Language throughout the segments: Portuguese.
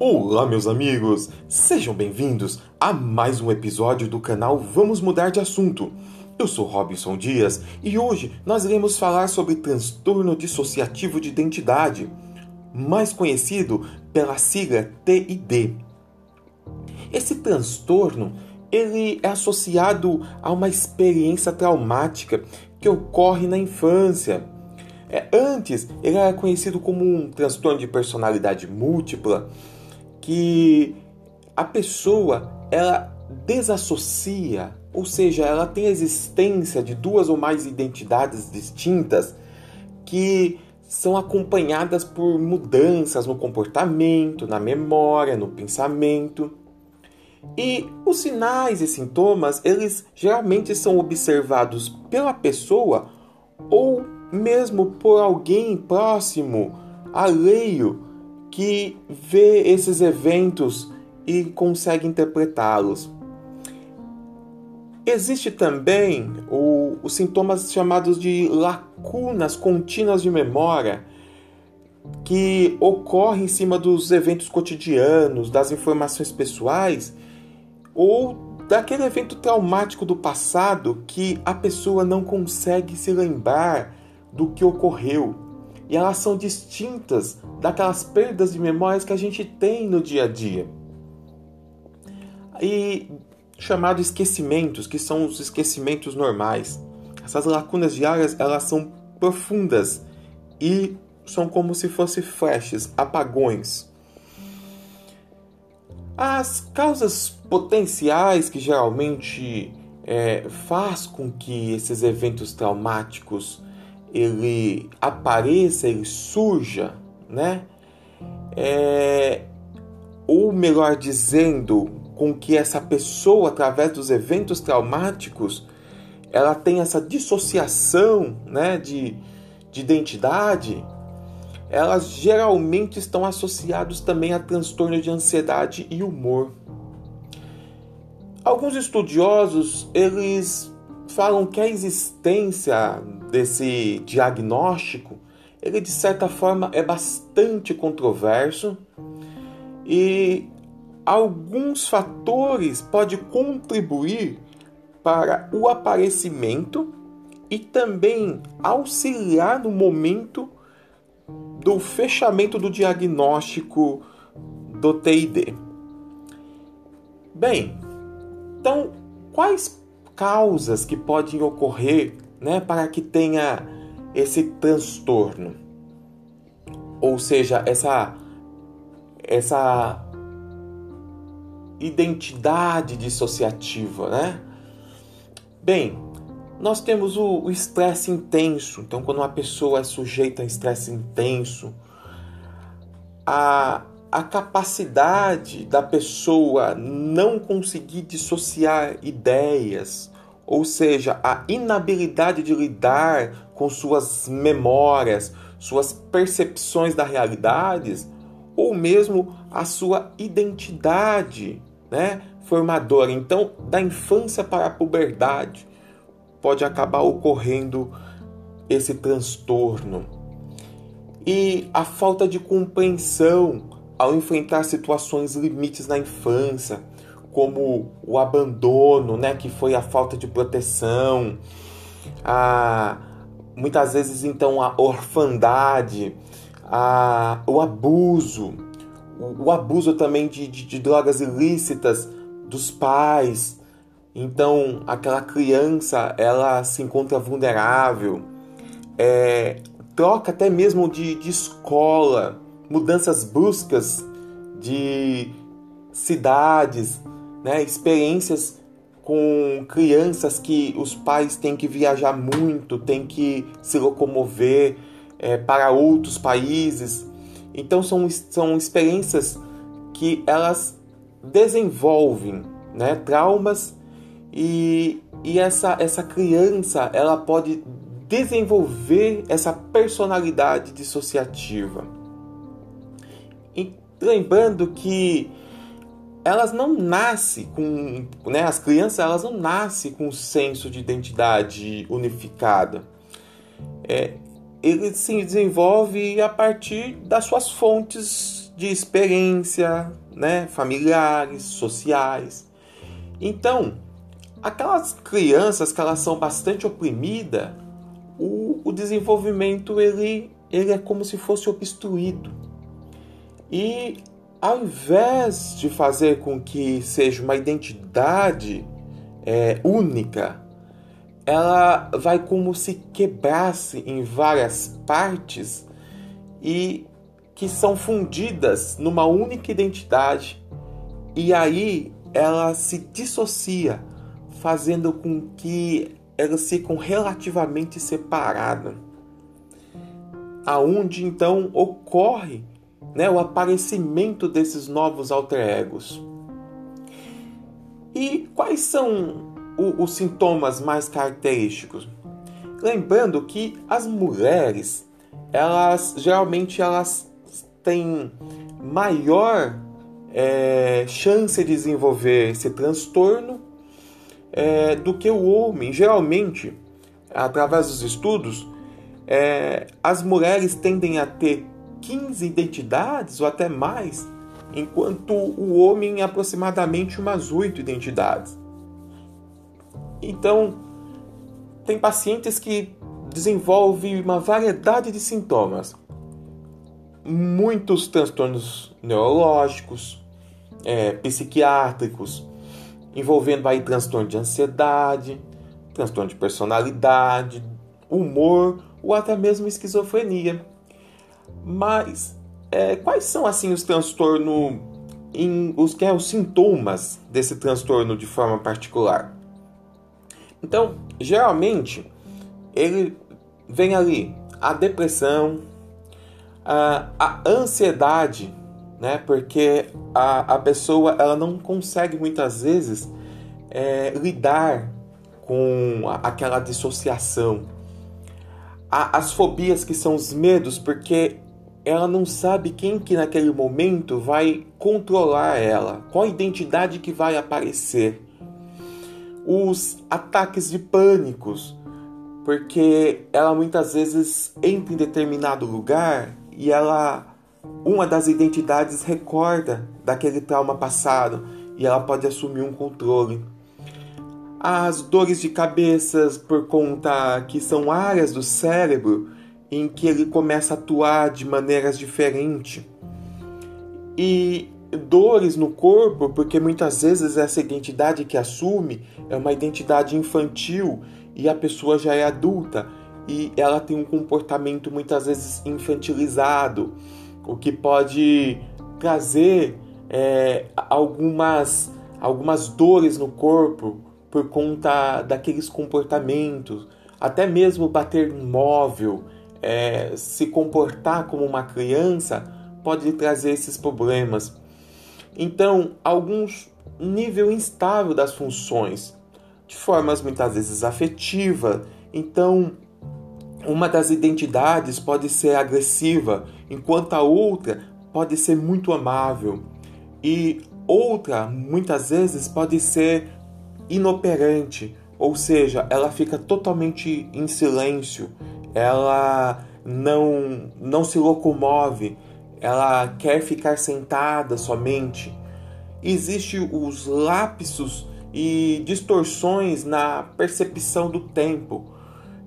Olá, meus amigos! Sejam bem-vindos a mais um episódio do canal Vamos Mudar de Assunto. Eu sou Robinson Dias e hoje nós iremos falar sobre transtorno dissociativo de identidade, mais conhecido pela sigla TID. Esse transtorno ele é associado a uma experiência traumática que ocorre na infância. É, antes, ele era conhecido como um transtorno de personalidade múltipla, que a pessoa ela desassocia, ou seja, ela tem a existência de duas ou mais identidades distintas que são acompanhadas por mudanças no comportamento, na memória, no pensamento. E os sinais e sintomas, eles geralmente são observados pela pessoa ou mesmo por alguém próximo, alheio, que vê esses eventos e consegue interpretá-los. Existe também o, os sintomas chamados de lacunas contínuas de memória, que ocorrem em cima dos eventos cotidianos, das informações pessoais ou daquele evento traumático do passado que a pessoa não consegue se lembrar do que ocorreu. E elas são distintas daquelas perdas de memórias que a gente tem no dia a dia. E chamados esquecimentos, que são os esquecimentos normais. Essas lacunas diárias, elas são profundas e são como se fossem flashes, apagões. As causas potenciais que geralmente é, faz com que esses eventos traumáticos ele apareça, ele surja, né? É, ou melhor dizendo, com que essa pessoa, através dos eventos traumáticos, ela tem essa dissociação, né, de, de identidade, elas geralmente estão associados também a transtorno de ansiedade e humor. Alguns estudiosos, eles falam que a existência desse diagnóstico, ele de certa forma é bastante controverso e alguns fatores podem contribuir para o aparecimento e também auxiliar no momento do fechamento do diagnóstico do TID. Bem, então quais causas que podem ocorrer né, para que tenha esse transtorno. Ou seja, essa, essa identidade dissociativa, né? Bem, nós temos o estresse intenso. Então, quando uma pessoa é sujeita a estresse intenso, a, a capacidade da pessoa não conseguir dissociar ideias, ou seja, a inabilidade de lidar com suas memórias, suas percepções da realidade, ou mesmo a sua identidade, né, formadora. Então, da infância para a puberdade, pode acabar ocorrendo esse transtorno. E a falta de compreensão ao enfrentar situações limites na infância, como o abandono, né, que foi a falta de proteção, a, muitas vezes então a orfandade, a, o abuso, o, o abuso também de, de, de drogas ilícitas dos pais. Então aquela criança ela se encontra vulnerável, é, troca até mesmo de, de escola mudanças bruscas de cidades, né? experiências com crianças que os pais têm que viajar muito, têm que se locomover é, para outros países. Então são, são experiências que elas desenvolvem né? traumas e, e essa, essa criança ela pode desenvolver essa personalidade dissociativa. E lembrando que elas não nascem com, né, as crianças elas não nascem com um senso de identidade unificada. É, ele se desenvolve a partir das suas fontes de experiência, né, familiares, sociais. Então, aquelas crianças que elas são bastante oprimidas, o, o desenvolvimento ele, ele é como se fosse obstruído. E ao invés de fazer com que seja uma identidade é, única, ela vai como se quebrasse em várias partes e que são fundidas numa única identidade. E aí ela se dissocia, fazendo com que elas ficam relativamente separadas. Aonde então ocorre né, o aparecimento desses novos alter egos. E quais são o, os sintomas mais característicos? Lembrando que as mulheres, elas geralmente elas têm maior é, chance de desenvolver esse transtorno é, do que o homem. Geralmente, através dos estudos, é, as mulheres tendem a ter 15 identidades ou até mais, enquanto o homem aproximadamente umas 8 identidades. Então, tem pacientes que desenvolvem uma variedade de sintomas, muitos transtornos neurológicos, é, psiquiátricos, envolvendo aí transtorno de ansiedade, transtorno de personalidade, humor ou até mesmo esquizofrenia. Mas é, quais são assim os transtornos, os que é os sintomas desse transtorno de forma particular? Então, geralmente ele vem ali a depressão, a, a ansiedade, né? Porque a, a pessoa ela não consegue muitas vezes é, lidar com aquela dissociação. as fobias que são os medos, porque ela não sabe quem que naquele momento vai controlar ela, qual identidade que vai aparecer. Os ataques de pânicos, porque ela muitas vezes entra em determinado lugar e ela uma das identidades recorda daquele trauma passado e ela pode assumir um controle. As dores de cabeça por conta que são áreas do cérebro em que ele começa a atuar de maneiras diferentes. E dores no corpo, porque muitas vezes essa identidade que assume é uma identidade infantil e a pessoa já é adulta e ela tem um comportamento muitas vezes infantilizado, o que pode trazer é, algumas, algumas dores no corpo por conta daqueles comportamentos, até mesmo bater no móvel, é, se comportar como uma criança pode trazer esses problemas. Então, alguns nível instável das funções, de formas muitas vezes afetiva. Então, uma das identidades pode ser agressiva, enquanto a outra pode ser muito amável. E outra, muitas vezes, pode ser inoperante, ou seja, ela fica totalmente em silêncio, ela não, não se locomove, ela quer ficar sentada somente. Existem os lapsos e distorções na percepção do tempo,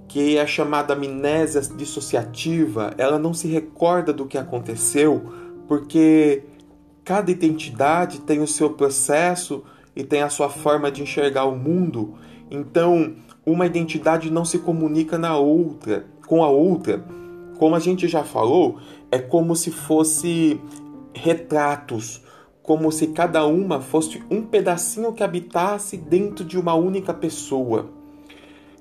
que é chamada amnésia dissociativa. Ela não se recorda do que aconteceu, porque cada identidade tem o seu processo e tem a sua forma de enxergar o mundo. Então, uma identidade não se comunica na outra com a outra, como a gente já falou, é como se fosse retratos, como se cada uma fosse um pedacinho que habitasse dentro de uma única pessoa.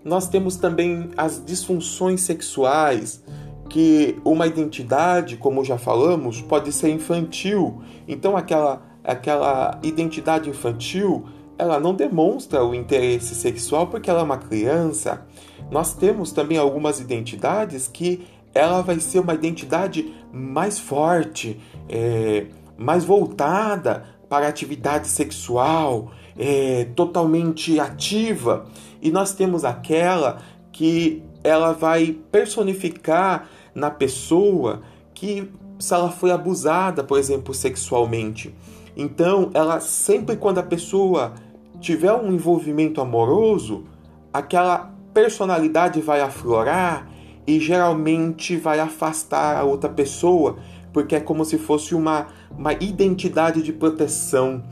Nós temos também as disfunções sexuais, que uma identidade, como já falamos, pode ser infantil. Então aquela aquela identidade infantil, ela não demonstra o interesse sexual porque ela é uma criança. Nós temos também algumas identidades que ela vai ser uma identidade mais forte, é, mais voltada para a atividade sexual, é, totalmente ativa. E nós temos aquela que ela vai personificar na pessoa que se ela foi abusada, por exemplo, sexualmente. Então, ela sempre quando a pessoa tiver um envolvimento amoroso, aquela personalidade vai aflorar e geralmente vai afastar a outra pessoa, porque é como se fosse uma, uma identidade de proteção.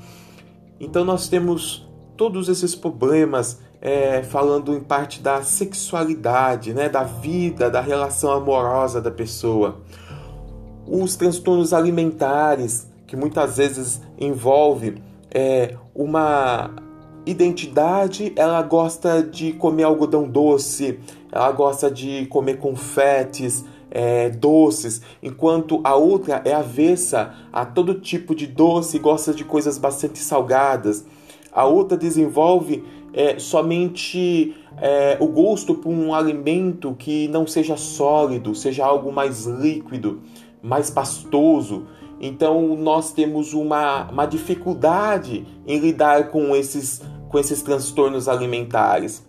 Então nós temos todos esses problemas é, falando em parte da sexualidade, né, da vida, da relação amorosa da pessoa. Os transtornos alimentares, que muitas vezes envolve é, uma identidade, ela gosta de comer algodão doce, ela gosta de comer confetes, é, doces, enquanto a outra é avessa a todo tipo de doce e gosta de coisas bastante salgadas. A outra desenvolve é, somente é, o gosto por um alimento que não seja sólido, seja algo mais líquido, mais pastoso. Então nós temos uma, uma dificuldade em lidar com esses, com esses transtornos alimentares.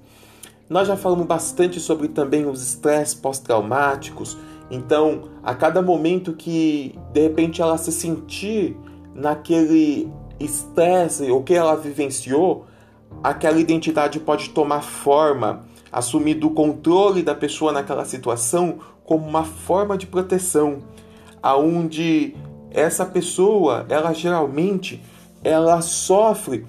Nós já falamos bastante sobre também os estresses pós-traumáticos. Então, a cada momento que de repente ela se sentir naquele estresse ou que ela vivenciou, aquela identidade pode tomar forma, assumir o controle da pessoa naquela situação como uma forma de proteção, aonde essa pessoa, ela geralmente ela sofre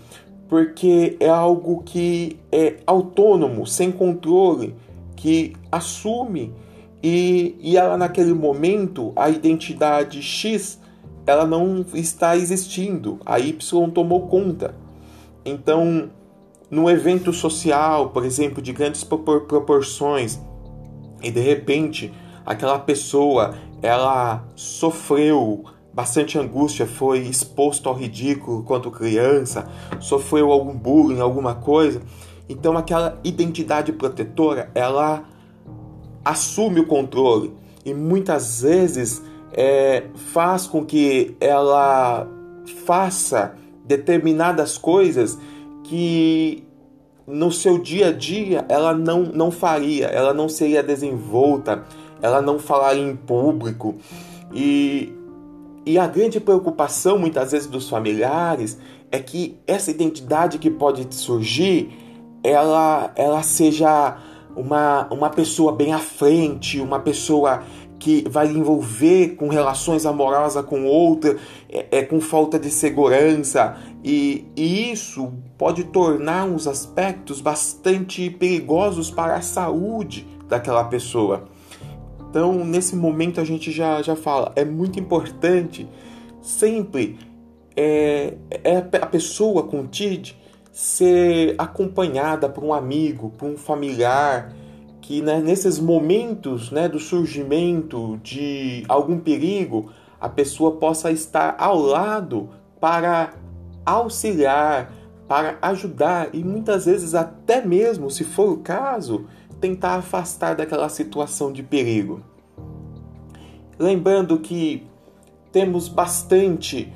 porque é algo que é autônomo, sem controle, que assume e, e ela naquele momento a identidade X ela não está existindo, a Y tomou conta. Então, num evento social, por exemplo, de grandes proporções, e de repente aquela pessoa ela sofreu bastante angústia, foi exposto ao ridículo quando criança, sofreu algum bullying, alguma coisa. Então aquela identidade protetora, ela assume o controle e muitas vezes é, faz com que ela faça determinadas coisas que no seu dia a dia ela não, não faria, ela não seria desenvolta, ela não falaria em público. E e a grande preocupação muitas vezes dos familiares é que essa identidade que pode surgir, ela, ela seja uma, uma pessoa bem à frente, uma pessoa que vai envolver com relações amorosas com outra, é, é com falta de segurança, e, e isso pode tornar uns aspectos bastante perigosos para a saúde daquela pessoa. Então, nesse momento, a gente já, já fala, é muito importante sempre é, é a pessoa com TID ser acompanhada por um amigo, por um familiar, que né, nesses momentos né, do surgimento de algum perigo, a pessoa possa estar ao lado para auxiliar, para ajudar e muitas vezes até mesmo, se for o caso, tentar afastar daquela situação de perigo. Lembrando que temos bastante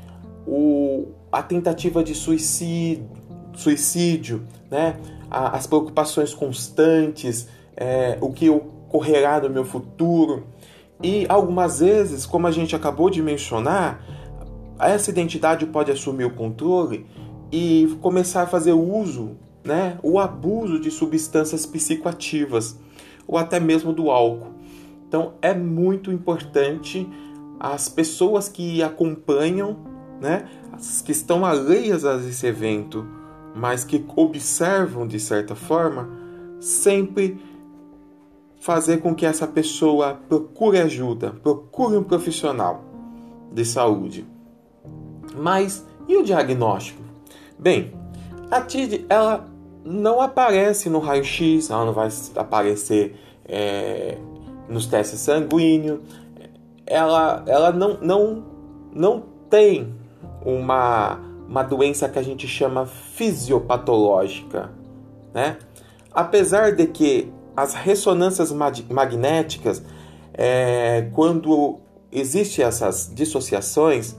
o, a tentativa de suicídio, suicídio né? as preocupações constantes, é, o que ocorrerá no meu futuro. E algumas vezes, como a gente acabou de mencionar, essa identidade pode assumir o controle e começar a fazer uso né, o abuso de substâncias psicoativas ou até mesmo do álcool. Então é muito importante as pessoas que acompanham, né, as que estão alheias a esse evento, mas que observam de certa forma, sempre fazer com que essa pessoa procure ajuda, procure um profissional de saúde. Mas e o diagnóstico? Bem, a TID ela não aparece no raio-x, ela não vai aparecer é, nos testes sanguíneos, ela, ela não, não, não tem uma, uma doença que a gente chama fisiopatológica, né? Apesar de que as ressonâncias magnéticas, é, quando existem essas dissociações,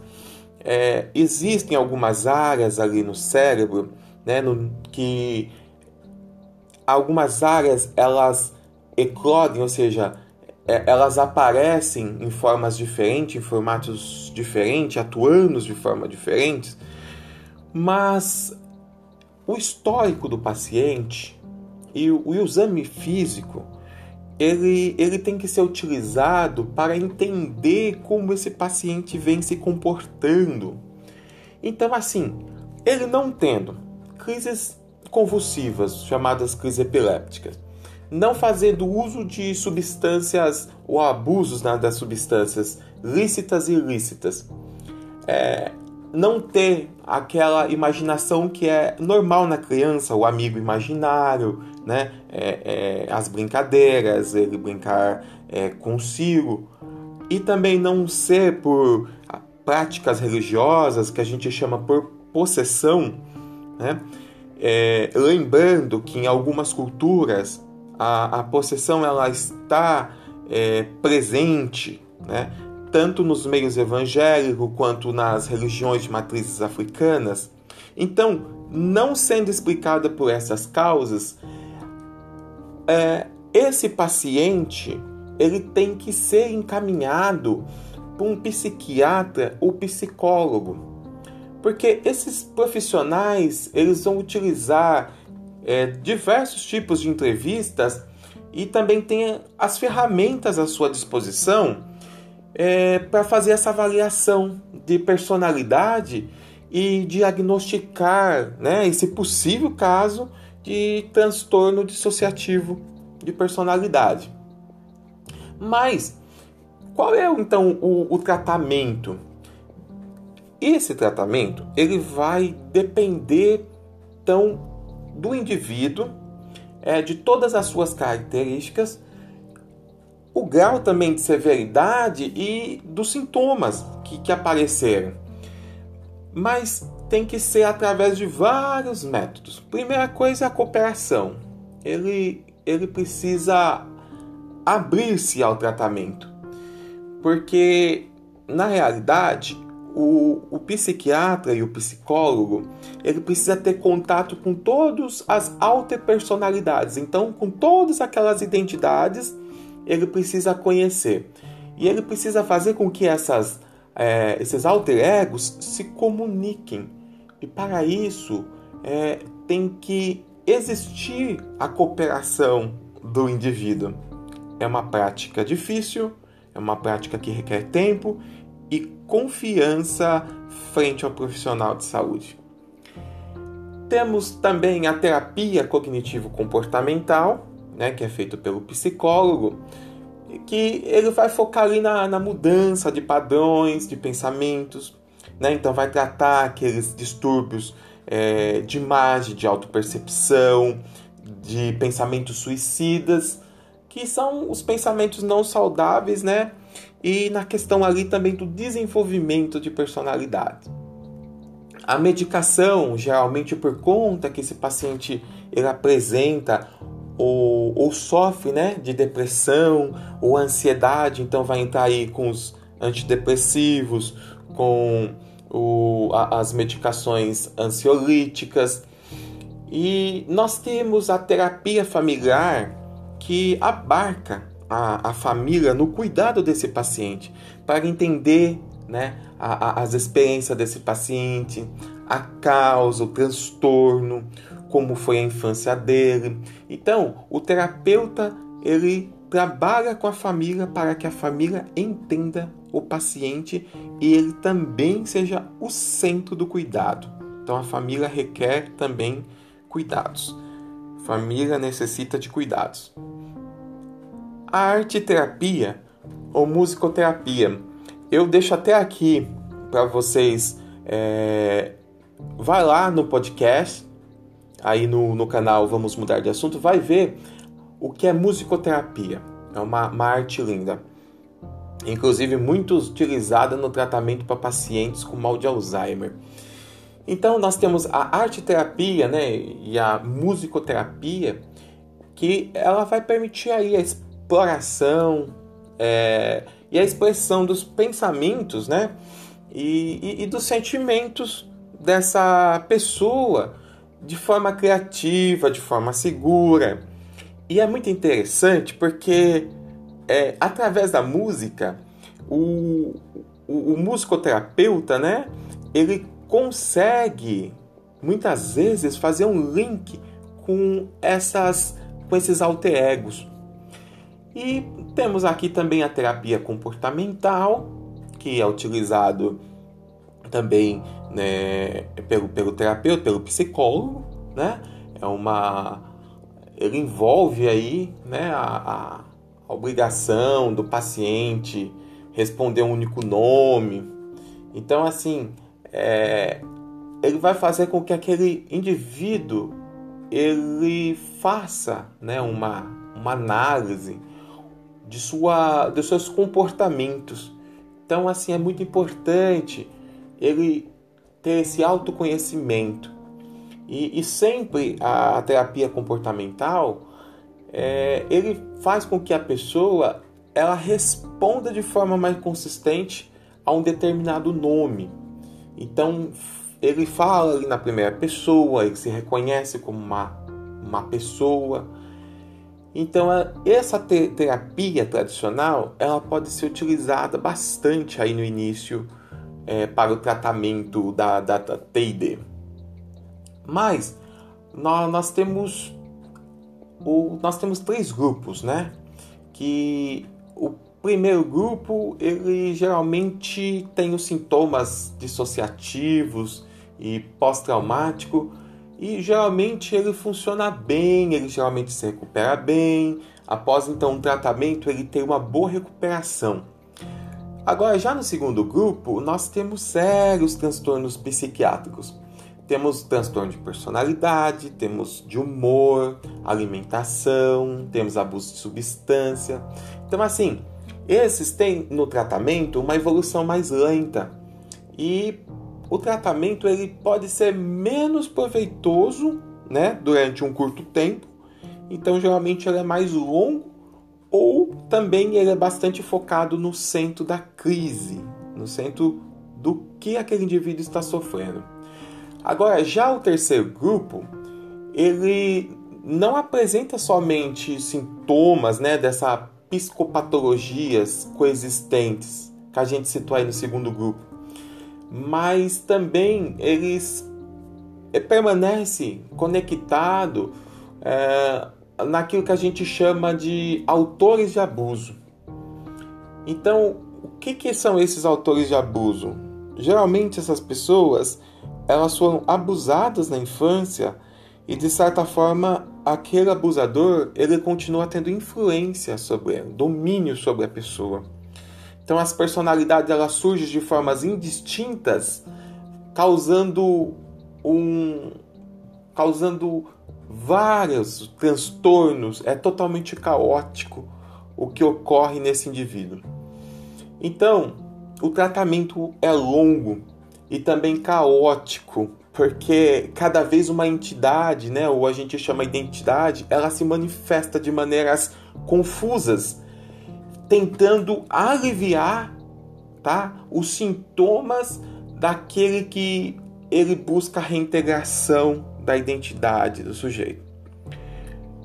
é, existem algumas áreas ali no cérebro né, no, que algumas áreas elas eclodem, ou seja, é, elas aparecem em formas diferentes, em formatos diferentes, atuando de forma diferentes, mas o histórico do paciente e o, o exame físico ele, ele tem que ser utilizado para entender como esse paciente vem se comportando. Então, assim, ele não tendo crises convulsivas, chamadas crises epilépticas, não fazendo uso de substâncias ou abusos né, das substâncias lícitas e ilícitas, é, não ter aquela imaginação que é normal na criança, o amigo imaginário, né? É, é, as brincadeiras, ele brincar é, consigo, e também não ser por práticas religiosas que a gente chama por possessão, né? É, lembrando que em algumas culturas a, a possessão ela está é, presente, né? tanto nos meios evangélicos quanto nas religiões de matrizes africanas. Então, não sendo explicada por essas causas, é, esse paciente ele tem que ser encaminhado para um psiquiatra ou psicólogo, porque esses profissionais eles vão utilizar é, diversos tipos de entrevistas e também tem as ferramentas à sua disposição é, para fazer essa avaliação de personalidade e diagnosticar né, esse possível caso de transtorno dissociativo de personalidade. Mas qual é então o, o tratamento? Esse tratamento ele vai depender então do indivíduo, é, de todas as suas características, o grau também de severidade e dos sintomas que, que apareceram. Mas tem que ser através de vários métodos. Primeira coisa é a cooperação. Ele, ele precisa abrir-se ao tratamento. Porque, na realidade, o, o psiquiatra e o psicólogo ele precisa ter contato com todas as alterpersonalidades. Então, com todas aquelas identidades, ele precisa conhecer. E ele precisa fazer com que essas, é, esses alter egos se comuniquem. E para isso, é, tem que existir a cooperação do indivíduo. É uma prática difícil, é uma prática que requer tempo e confiança frente ao profissional de saúde. Temos também a terapia cognitivo-comportamental, né, que é feito pelo psicólogo, que ele vai focar ali na, na mudança de padrões, de pensamentos, né? então vai tratar aqueles distúrbios é, de imagem, de autopercepção, de pensamentos suicidas, que são os pensamentos não saudáveis, né? E na questão ali também do desenvolvimento de personalidade. A medicação, geralmente por conta que esse paciente ele apresenta ou, ou sofre né, de depressão ou ansiedade, então vai entrar aí com os antidepressivos, com o, a, as medicações ansiolíticas. E nós temos a terapia familiar que abarca a, a família no cuidado desse paciente, para entender né, a, a, as experiências desse paciente, a causa, o transtorno, como foi a infância dele. Então, o terapeuta ele trabalha com a família para que a família entenda o paciente e ele também seja o centro do cuidado. Então, a família requer também cuidados. família necessita de cuidados. A arte terapia ou musicoterapia, eu deixo até aqui para vocês. É, vai lá no podcast, aí no, no canal Vamos Mudar de Assunto, vai ver o que é musicoterapia. É uma, uma arte linda. Inclusive, muito utilizada no tratamento para pacientes com mal de Alzheimer. Então, nós temos a arte terapia né, e a musicoterapia, que ela vai permitir aí a exploração é, e a expressão dos pensamentos, né? E, e, e dos sentimentos dessa pessoa de forma criativa, de forma segura. E é muito interessante porque é, através da música, o, o, o musicoterapeuta, né, ele consegue muitas vezes fazer um link com essas com esses alter egos. E temos aqui também a terapia comportamental, que é utilizado também né, pelo, pelo terapeuta, pelo psicólogo, né? É uma ele envolve aí né, a, a obrigação do paciente responder um único nome. Então, assim, é, ele vai fazer com que aquele indivíduo ele faça né, uma, uma análise de, sua, dos seus comportamentos. Então, assim, é muito importante ele ter esse autoconhecimento. E, e sempre a, a, terapia comportamental é, ele faz com que a pessoa ela responda de forma mais consistente a um determinado nome. Então ele fala ali na primeira pessoa, ele se reconhece como uma, uma pessoa. Então essa terapia tradicional ela pode ser utilizada bastante aí no início é, para o tratamento da, da, da TID. Mas nós, nós temos o, nós temos três grupos, né? Que o primeiro grupo ele geralmente tem os sintomas dissociativos e pós-traumático e geralmente ele funciona bem, ele geralmente se recupera bem. Após então um tratamento, ele tem uma boa recuperação. Agora, já no segundo grupo, nós temos sérios transtornos psiquiátricos. Temos transtorno de personalidade, temos de humor, alimentação, temos abuso de substância. Então, assim, esses têm no tratamento uma evolução mais lenta e o tratamento ele pode ser menos proveitoso, né, durante um curto tempo. Então, geralmente ele é mais longo ou também ele é bastante focado no centro da crise, no centro do que aquele indivíduo está sofrendo. Agora, já o terceiro grupo, ele não apresenta somente sintomas né, dessa psicopatologias coexistentes que a gente citou aí no segundo grupo, mas também eles é, permanecem conectados é, naquilo que a gente chama de autores de abuso. Então, o que, que são esses autores de abuso? Geralmente essas pessoas elas foram abusadas na infância e de certa forma aquele abusador ele continua tendo influência sobre ela, domínio sobre a pessoa. Então as personalidades elas surgem de formas indistintas, causando um causando vários transtornos, é totalmente caótico o que ocorre nesse indivíduo. Então, o tratamento é longo, e também caótico, porque cada vez uma entidade, né, ou a gente chama identidade, ela se manifesta de maneiras confusas, tentando aliviar, tá, os sintomas daquele que ele busca a reintegração da identidade do sujeito.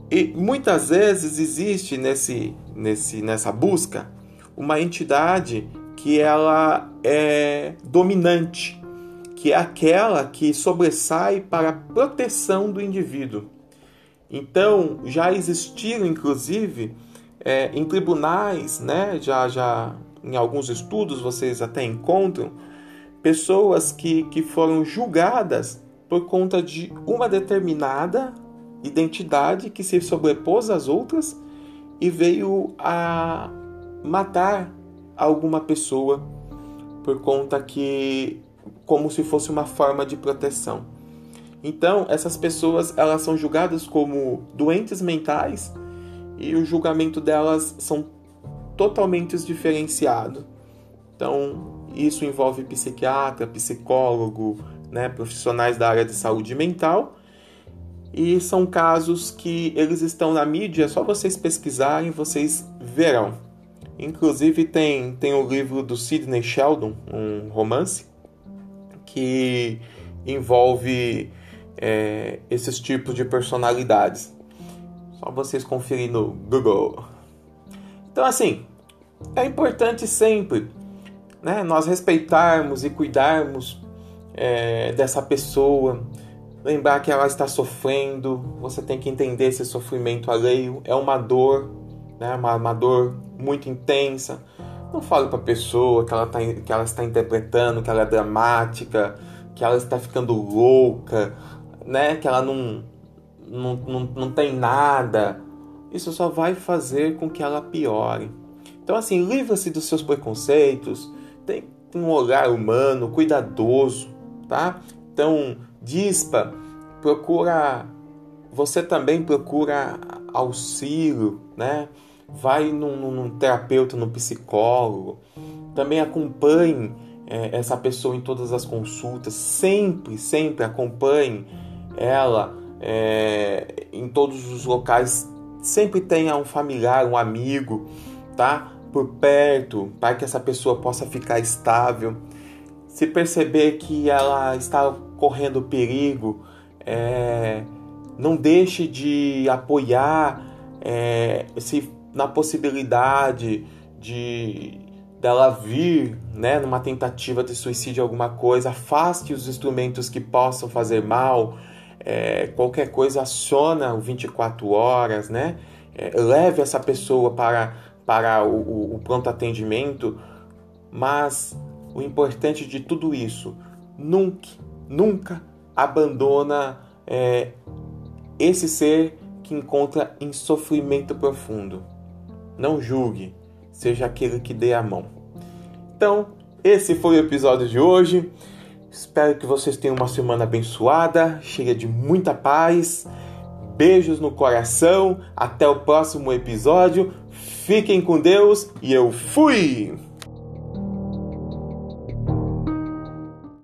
E muitas vezes existe nesse, nesse, nessa busca uma entidade que ela é dominante, que é aquela que sobressai para a proteção do indivíduo. Então, já existiram, inclusive, é, em tribunais, né, já, já em alguns estudos vocês até encontram, pessoas que, que foram julgadas por conta de uma determinada identidade que se sobrepôs às outras e veio a matar alguma pessoa por conta que como se fosse uma forma de proteção. Então, essas pessoas elas são julgadas como doentes mentais e o julgamento delas são totalmente diferenciado. Então, isso envolve psiquiatra, psicólogo, né, profissionais da área de saúde mental. E são casos que eles estão na mídia, é só vocês pesquisarem, vocês verão. Inclusive tem, tem o livro do Sidney Sheldon, um romance, que envolve é, esses tipos de personalidades. Só vocês conferirem no Google. Então, assim, é importante sempre né, nós respeitarmos e cuidarmos é, dessa pessoa, lembrar que ela está sofrendo, você tem que entender esse sofrimento alheio, é uma dor, né, uma, uma dor muito intensa. Não fale para a pessoa que ela, tá, que ela está interpretando, que ela é dramática, que ela está ficando louca, né, que ela não, não, não, não tem nada. Isso só vai fazer com que ela piore. Então, assim, livra-se dos seus preconceitos, tem, um olhar humano, cuidadoso, tá? Então, dispa, procura, você também procura auxílio, né? Vai num, num terapeuta, num psicólogo, também acompanhe é, essa pessoa em todas as consultas, sempre, sempre acompanhe ela é, em todos os locais, sempre tenha um familiar, um amigo, tá? por perto para que essa pessoa possa ficar estável. Se perceber que ela está correndo perigo, é, não deixe de apoiar é, se na possibilidade de dela vir, né, numa tentativa de suicídio alguma coisa, afaste os instrumentos que possam fazer mal. É, qualquer coisa aciona o 24 horas, né? É, leve essa pessoa para para o, o, pronto atendimento, mas o importante de tudo isso, nunca, nunca abandona é, esse ser que encontra em sofrimento profundo. Não julgue, seja aquele que dê a mão. Então, esse foi o episódio de hoje. Espero que vocês tenham uma semana abençoada, cheia de muita paz. Beijos no coração. Até o próximo episódio. Fiquem com Deus e eu fui!